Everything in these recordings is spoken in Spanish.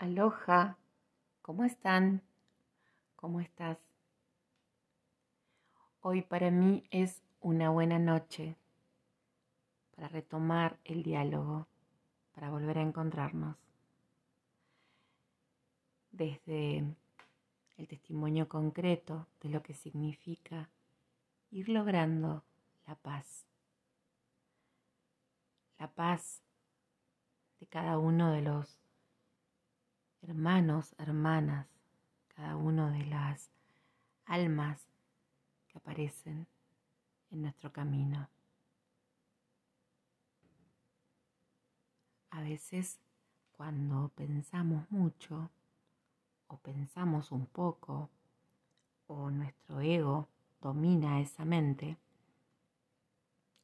Aloha, ¿cómo están? ¿Cómo estás? Hoy para mí es una buena noche para retomar el diálogo, para volver a encontrarnos. Desde el testimonio concreto de lo que significa ir logrando la paz. La paz de cada uno de los hermanos, hermanas, cada uno de las almas que aparecen en nuestro camino. A veces cuando pensamos mucho o pensamos un poco o nuestro ego domina esa mente,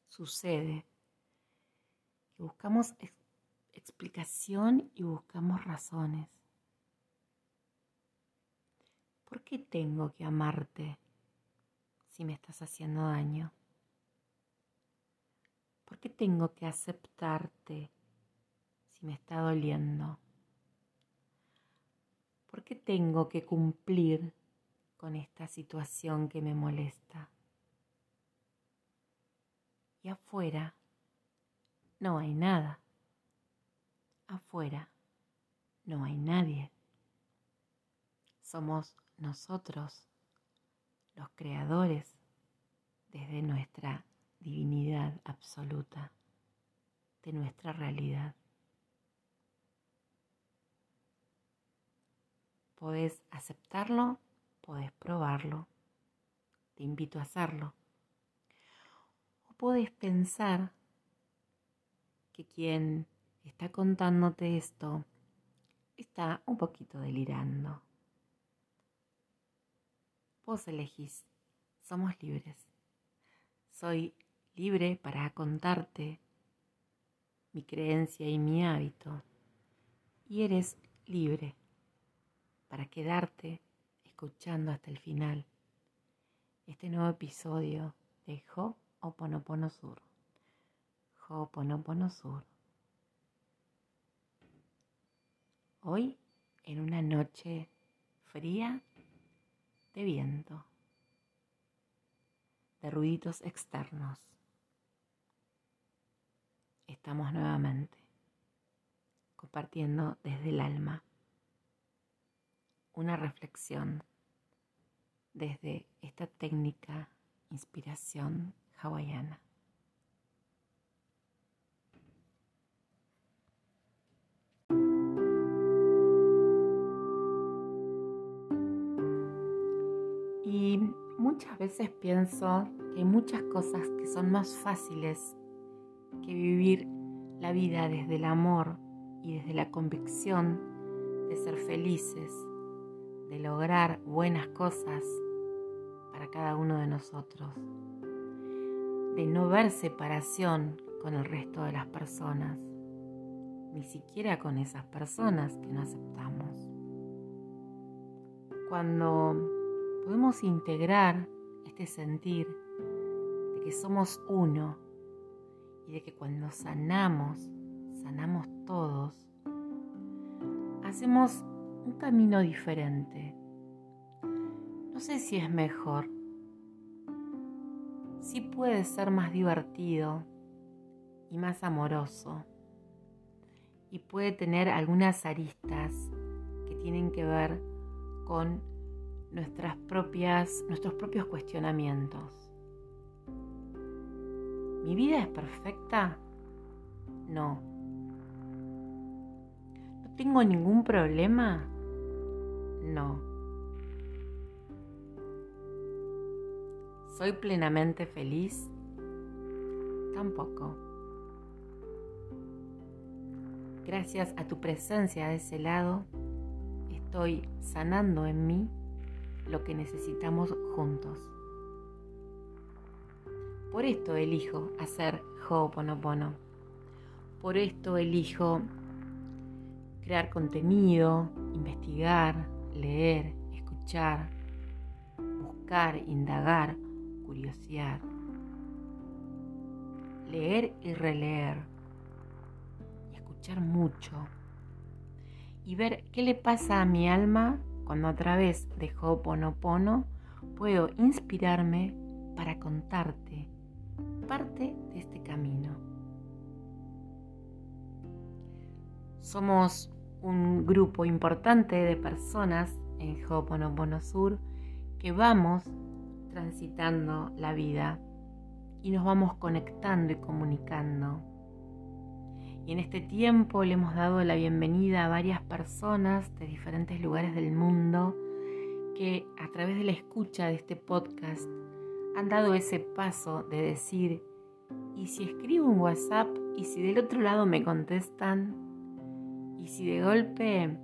sucede que buscamos explicación y buscamos razones. ¿Por qué tengo que amarte si me estás haciendo daño? ¿Por qué tengo que aceptarte si me está doliendo? ¿Por qué tengo que cumplir con esta situación que me molesta? Y afuera no hay nada. Afuera no hay nadie. Somos nosotros, los creadores, desde nuestra divinidad absoluta, de nuestra realidad. Podés aceptarlo, podés probarlo, te invito a hacerlo. O podés pensar que quien está contándote esto está un poquito delirando Vos elegís, somos libres. Soy libre para contarte mi creencia y mi hábito. Y eres libre para quedarte escuchando hasta el final este nuevo episodio de Ho'oponopono Sur. Ho'oponopono Sur. Hoy, en una noche fría de viento, de ruiditos externos. Estamos nuevamente compartiendo desde el alma una reflexión desde esta técnica inspiración hawaiana. Muchas veces pienso que hay muchas cosas que son más fáciles que vivir la vida desde el amor y desde la convicción de ser felices, de lograr buenas cosas para cada uno de nosotros, de no ver separación con el resto de las personas, ni siquiera con esas personas que no aceptamos. Cuando podemos integrar este sentir de que somos uno y de que cuando sanamos, sanamos todos, hacemos un camino diferente. No sé si es mejor. Sí puede ser más divertido y más amoroso. Y puede tener algunas aristas que tienen que ver con nuestras propias, nuestros propios cuestionamientos. ¿Mi vida es perfecta? No. ¿No tengo ningún problema? No. ¿Soy plenamente feliz? Tampoco. Gracias a tu presencia de ese lado, estoy sanando en mí lo que necesitamos juntos. Por esto elijo hacer Ho'oponopono. Por esto elijo crear contenido, investigar, leer, escuchar, buscar, indagar, curiosidad. Leer y releer. Y escuchar mucho. y ver qué le pasa a mi alma cuando a través de Ho'oponopono puedo inspirarme para contarte parte de este camino. Somos un grupo importante de personas en Ho'oponopono Sur que vamos transitando la vida y nos vamos conectando y comunicando. Y en este tiempo le hemos dado la bienvenida a varias personas de diferentes lugares del mundo que a través de la escucha de este podcast han dado ese paso de decir, ¿y si escribo un WhatsApp? ¿Y si del otro lado me contestan? ¿Y si de golpe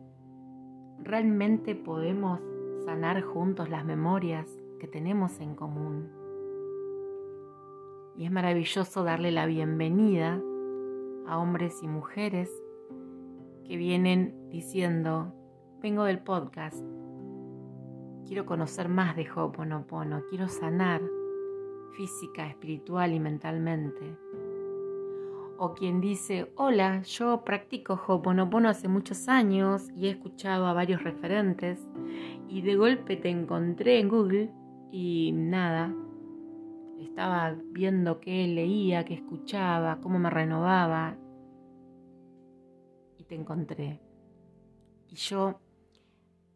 realmente podemos sanar juntos las memorias que tenemos en común? Y es maravilloso darle la bienvenida a hombres y mujeres que vienen diciendo, vengo del podcast, quiero conocer más de Ho'oponopono, quiero sanar física, espiritual y mentalmente. O quien dice, hola, yo practico Ho'oponopono hace muchos años y he escuchado a varios referentes y de golpe te encontré en Google y nada, estaba viendo qué leía, qué escuchaba, cómo me renovaba y te encontré. Y yo,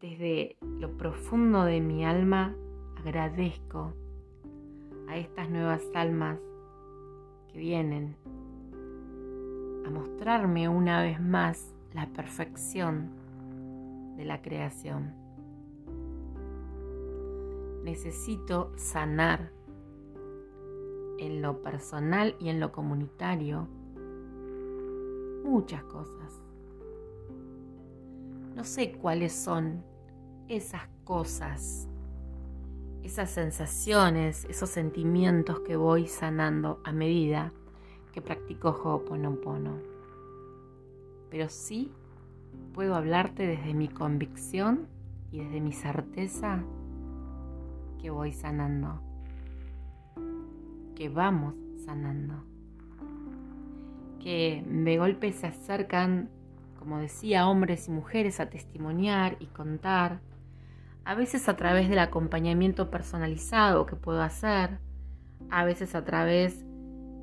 desde lo profundo de mi alma, agradezco a estas nuevas almas que vienen a mostrarme una vez más la perfección de la creación. Necesito sanar en lo personal y en lo comunitario muchas cosas. No sé cuáles son esas cosas esas sensaciones, esos sentimientos que voy sanando a medida que practico Ho'oponopono. Pero sí puedo hablarte desde mi convicción y desde mi certeza que voy sanando, que vamos sanando, que de golpe se acercan, como decía, hombres y mujeres a testimoniar y contar a veces a través del acompañamiento personalizado que puedo hacer, a veces a través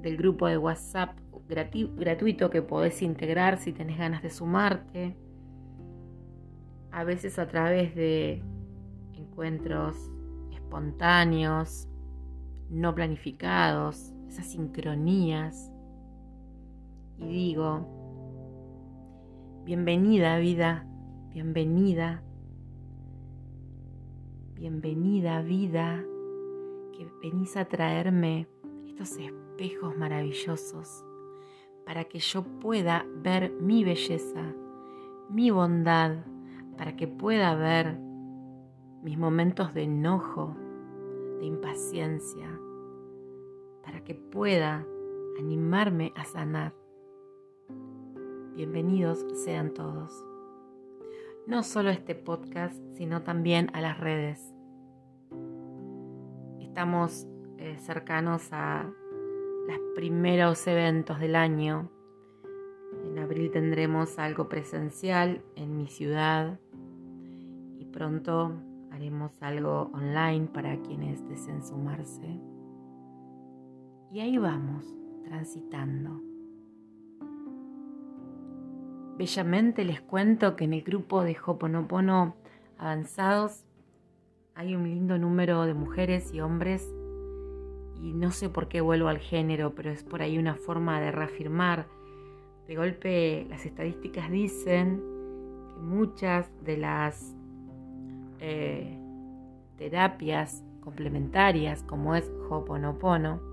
del grupo de WhatsApp gratuito que podés integrar si tenés ganas de sumarte, a veces a través de encuentros espontáneos, no planificados, esas sincronías. Y digo, bienvenida vida, bienvenida bienvenida vida, que venís a traerme estos espejos maravillosos para que yo pueda ver mi belleza, mi bondad, para que pueda ver mis momentos de enojo, de impaciencia, que pueda animarme a sanar. Bienvenidos sean todos. No solo a este podcast, sino también a las redes estamos eh, cercanos a los primeros eventos del año. En abril tendremos algo presencial en mi ciudad y pronto haremos algo online para quienes deseen sumarse. Y ahí vamos, transitando. Bellamente les cuento que en el grupo de Hoponopono avanzados hay un lindo número de mujeres y hombres y no sé por qué vuelvo al género, pero es por ahí una forma de reafirmar. De golpe las estadísticas dicen que muchas de las eh, terapias complementarias, como es Hoponopono,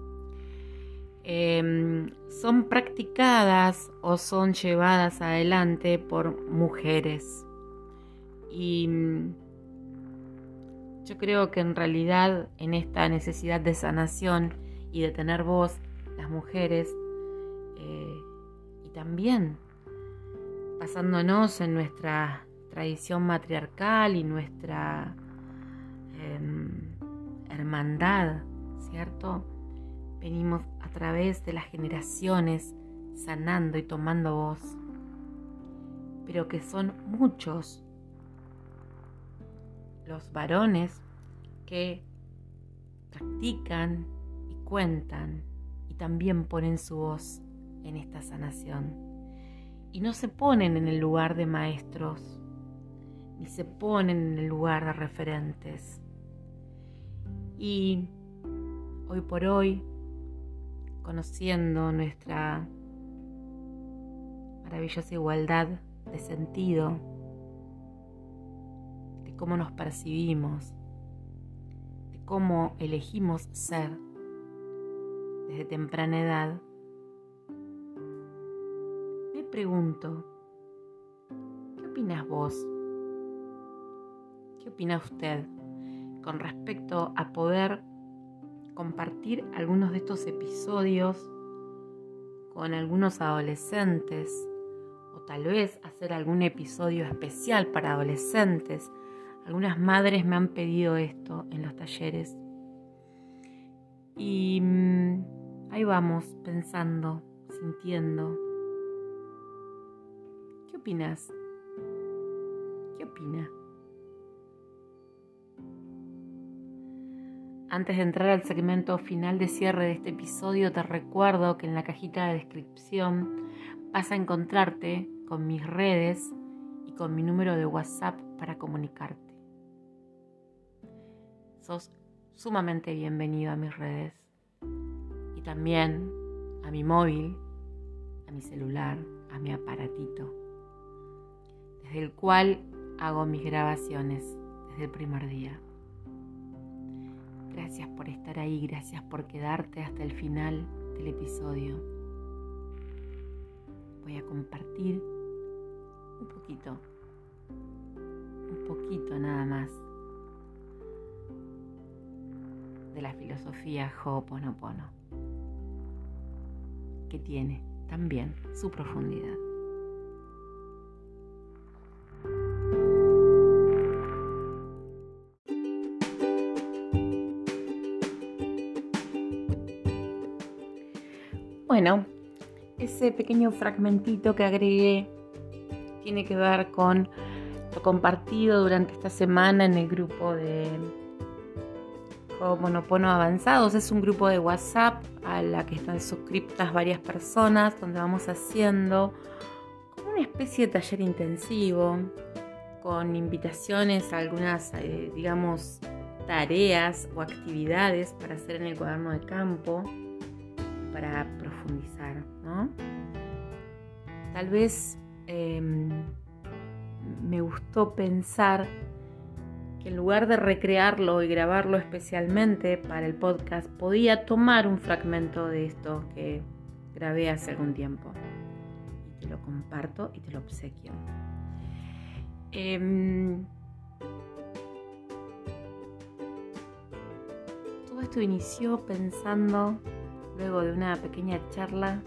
em, son practicadas o son llevadas adelante por mujeres. Y yo creo que en realidad en esta necesidad de sanación y de tener voz, las mujeres, eh, y también basándonos en nuestra tradición matriarcal y nuestra em, hermandad, ¿cierto? Venimos a través de las generaciones sanando y tomando voz. pero que son muchos los varones que practican y cuentan y también ponen su voz en esta sanación. Y no se ponen en el lugar de maestros, ni se ponen en el lugar de referentes. Y hoy por hoy, conociendo nuestra maravillosa igualdad de sentido, de cómo nos percibimos, de cómo elegimos ser desde temprana edad, me pregunto, ¿qué opinas vos? ¿Qué opina usted con respecto a poder compartir algunos de estos episodios con algunos adolescentes o tal vez hacer algún episodio especial para adolescentes. Algunas madres me han pedido esto en los talleres. Y mm, ahí vamos, pensando, sintiendo. ¿Qué opinas? ¿Qué opina? Antes de entrar al segmento final de cierre de este episodio, te recuerdo que en la cajita de descripción vas a encontrarte con mis redes y con mi número de WhatsApp para comunicarte. Sos sumamente bienvenido a mis redes y también a mi móvil, a mi celular, a mi aparatito, desde el cual hago mis grabaciones desde el primer día. Gracias por estar ahí, gracias por quedarte hasta el final del episodio. Voy a compartir un poquito, un poquito nada más de la filosofía Ho'oponopono, que tiene también su profundidad. Bueno, ese pequeño fragmentito que agregué tiene que ver con lo compartido durante esta semana en el grupo de Monopono Avanzados. Es un grupo de WhatsApp a la que están suscriptas varias personas, donde vamos haciendo como una especie de taller intensivo, con invitaciones a algunas, eh, digamos, tareas o actividades para hacer en el cuaderno de campo para Tal vez em, me gustó pensar que en lugar de recrearlo y grabarlo especialmente para el podcast, podía tomar un fragmento de esto que grabé hace algún tiempo. Y te lo comparto y te lo obsequio. Em, todo esto inició pensando luego de una pequeña charla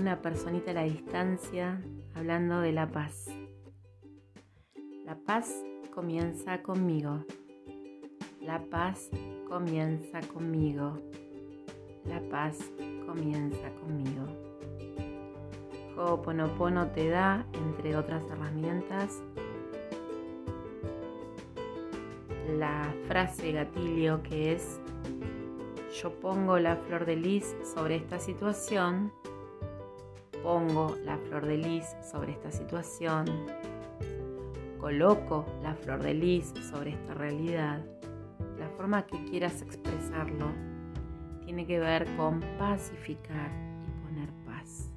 una personita a la distancia hablando de la paz. La paz comienza conmigo. La paz comienza conmigo. La paz comienza conmigo. Ho'oponopono te da, entre otras herramientas, la frase gatillo que es yo pongo la flor de lis sobre esta situación, pongo la flor de lis sobre esta situación, coloco la flor de lis sobre esta realidad, la forma que quieras expresarlo tiene que ver con pacificar y poner paz.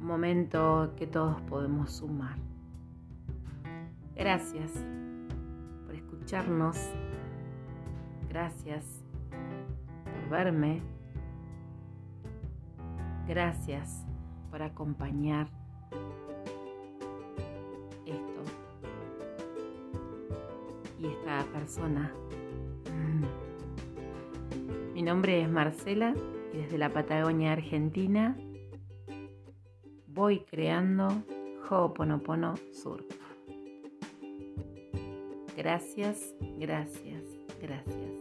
Un momento que todos podemos sumar. Gracias por escucharnos Gracias por verme. Gracias por acompañar esto y esta persona. Mi nombre es Marcela y desde la Patagonia Argentina voy creando Ho'oponopono Surf. Gracias, gracias, gracias.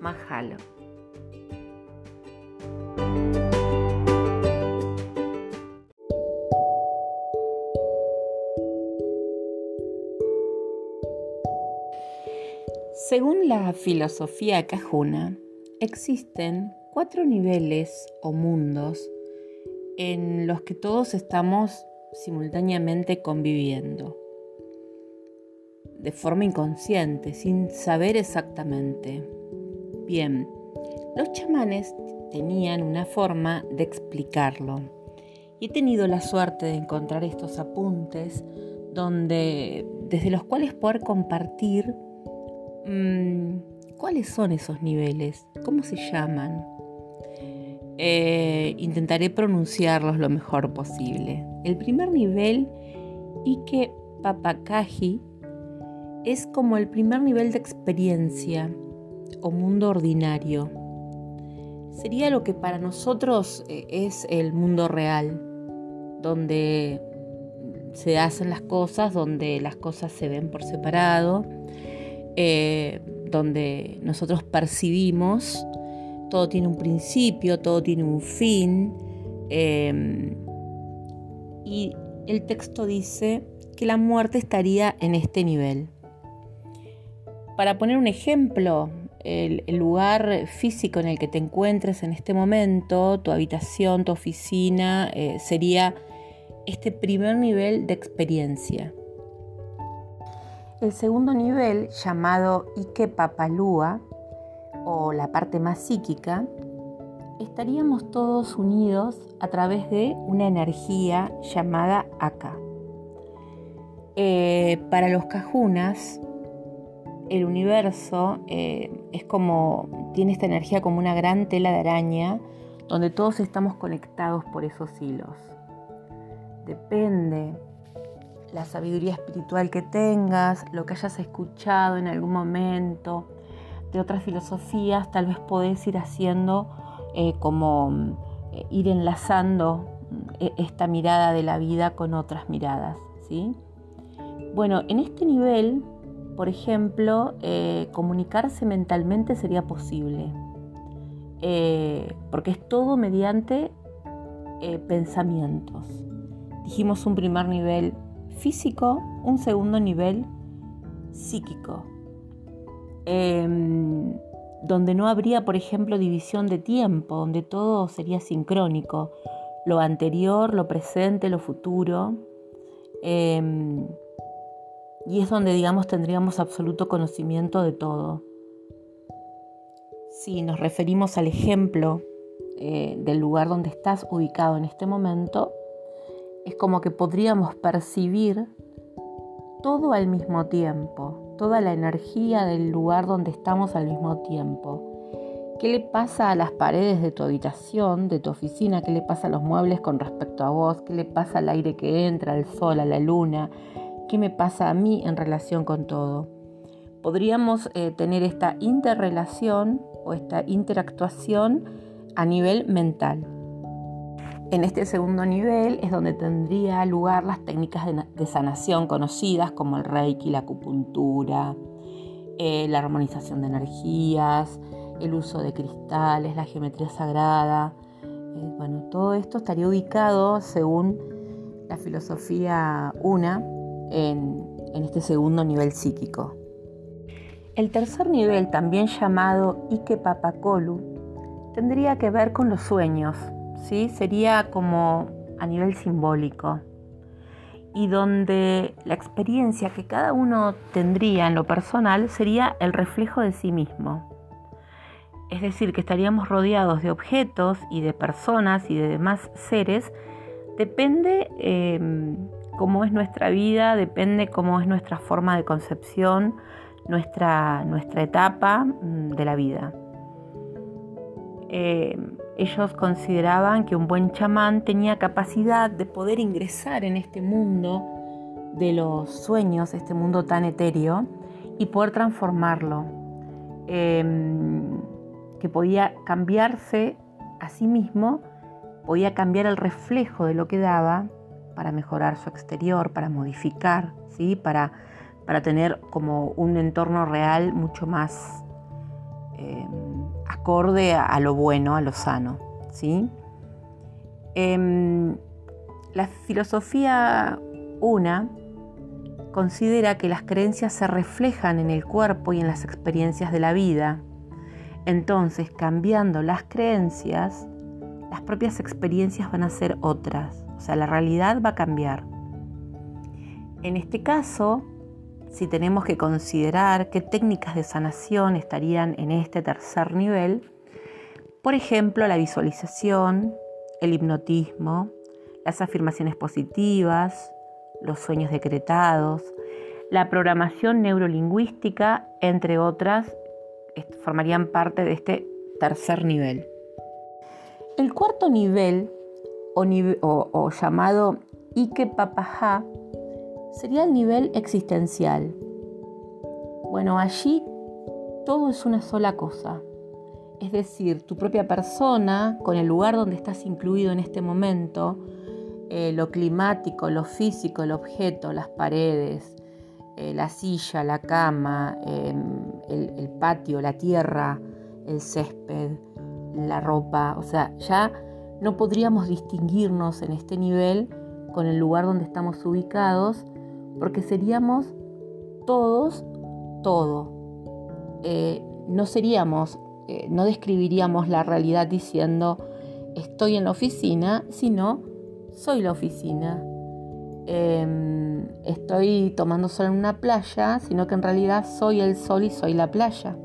Mahalo. Según la filosofía cajuna, existen cuatro niveles o mundos en los que todos estamos simultáneamente conviviendo, de forma inconsciente, sin saber exactamente. Bien, los chamanes tenían una forma de explicarlo y he tenido la suerte de encontrar estos apuntes donde desde los cuales poder compartir cuáles son esos niveles, cómo se llaman. Eh, intentaré pronunciarlos lo mejor posible. El primer nivel, Ike Papakaji, es como el primer nivel de experiencia o mundo ordinario. Sería lo que para nosotros eh, es el mundo real, donde se hacen las cosas, donde las cosas se ven por separado, eh, donde nosotros percibimos, todo tiene un principio, todo tiene un fin, em, y el texto dice que la muerte estaría en este nivel. Para poner un ejemplo, el, lugar físico en el que te encuentres en este momento, tu habitación, tu oficina, eh, sería este primer nivel de experiencia. El segundo nivel, llamado Ike Papalúa, o la parte más psíquica, estaríamos todos unidos a través de una energía llamada Aka. Eh, para los cajunas, el universo eh, es como, tiene esta energía como una gran tela de araña donde todos estamos conectados por esos hilos depende la sabiduría espiritual que tengas, lo que hayas escuchado en algún momento de otras filosofías, tal vez podés ir haciendo eh, como eh, ir enlazando eh, esta mirada de la vida con otras miradas. ¿sí? Bueno, en este nivel, por ejemplo, comunicarse mentalmente sería posible, porque es todo mediante pensamientos. Dijimos un primer nivel físico, un segundo nivel psíquico, em, donde no habría, por ejemplo, división de tiempo, donde todo sería sincrónico, lo anterior, lo presente, lo futuro. Em, y es donde, digamos, tendríamos absoluto conocimiento de todo. Si nos referimos al ejemplo eh, del lugar donde estás ubicado en este momento, es como que podríamos percibir todo al mismo tiempo, toda la energía del lugar donde estamos al mismo tiempo. ¿Qué le pasa a las paredes de tu habitación, de tu oficina? ¿Qué le pasa a los muebles con respecto a vos? ¿Qué le pasa al aire que entra, al sol, a la luna? ¿Qué me pasa a mí en relación con todo? Podríamos eh, tener esta interrelación o esta interactuación a nivel mental. En este segundo nivel es donde tendría lugar las técnicas de, sanación conocidas como el reiki, la acupuntura, eh, la armonización de energías, el uso de cristales, la geometría sagrada. Eh, bueno, todo esto estaría ubicado según la filosofía una en, este segundo nivel psíquico. El tercer nivel, también llamado Ike Papakolu, tendría que ver con los sueños, Sería como a nivel simbólico y donde la experiencia que cada uno tendría en lo personal sería el reflejo de sí mismo. Es decir, que estaríamos rodeados de objetos y de personas y de demás seres. Depende em, cómo es nuestra vida, depende cómo es nuestra forma de concepción, nuestra, nuestra etapa mm, de la vida. Em, ellos consideraban que un buen chamán tenía capacidad de poder ingresar en este mundo de los sueños, este mundo tan etéreo, y poder transformarlo, em, que podía cambiarse a sí mismo, podía cambiar el reflejo de lo que daba para mejorar su exterior, para modificar, ¿sí? para, para tener como un entorno real mucho más em, acorde a, lo bueno, a lo sano. ¿sí? Em, la filosofía una considera que las creencias se reflejan en el cuerpo y en las experiencias de la vida. Entonces, cambiando las creencias, las propias experiencias van a ser otras, o sea, la realidad va a cambiar. En este caso, si tenemos que considerar qué técnicas de sanación estarían en este tercer nivel, por ejemplo, la visualización, el hipnotismo, las afirmaciones positivas, los sueños decretados, la programación neurolingüística, entre otras, formarían parte de este tercer nivel. El cuarto nivel, o, llamado Ike Papaja, sería el nivel existencial. Bueno, allí todo es una sola cosa. Es decir, tu propia persona, con el lugar donde estás incluido en este momento, eh, lo climático, lo físico, el objeto, las paredes, eh, la silla, la cama, em, el patio, la tierra, el césped, la ropa. O sea, ya no podríamos distinguirnos en este nivel con el lugar donde estamos ubicados porque seríamos todos todo. Eh, no seríamos, eh, no describiríamos la realidad diciendo estoy en la oficina, sino soy la oficina. Em, estoy tomando sol en una playa, sino que en realidad soy el sol y soy la playa.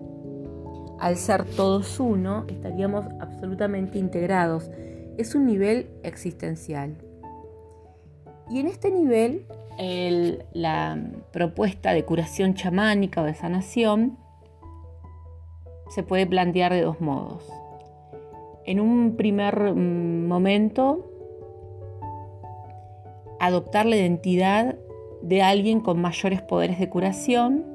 Al ser todos uno, estaríamos absolutamente integrados. Es un nivel existencial. Y en este nivel la propuesta de curación chamánica o de sanación se puede plantear de dos modos. En un primer mm, momento, adoptar la identidad de alguien con mayores poderes de curación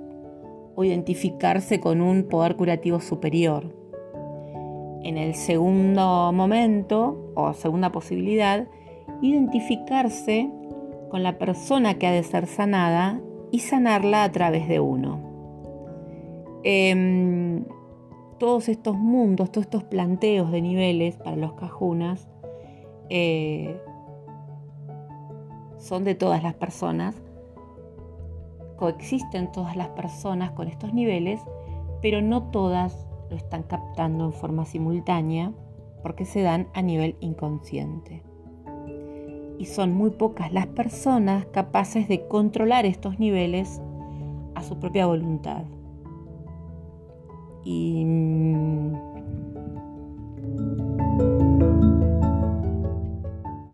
o identificarse con un poder curativo superior. En el segundo momento o segunda posibilidad, identificarse con la persona que ha de ser sanada y sanarla a través de uno. Em, todos estos mundos, todos estos planteos de niveles para los cajunas eh, son de todas las personas, coexisten todas las personas con estos niveles, pero no todas lo están captando en forma simultánea porque se dan a nivel inconsciente y son muy pocas las personas capaces de controlar estos niveles a su propia voluntad. Y mm,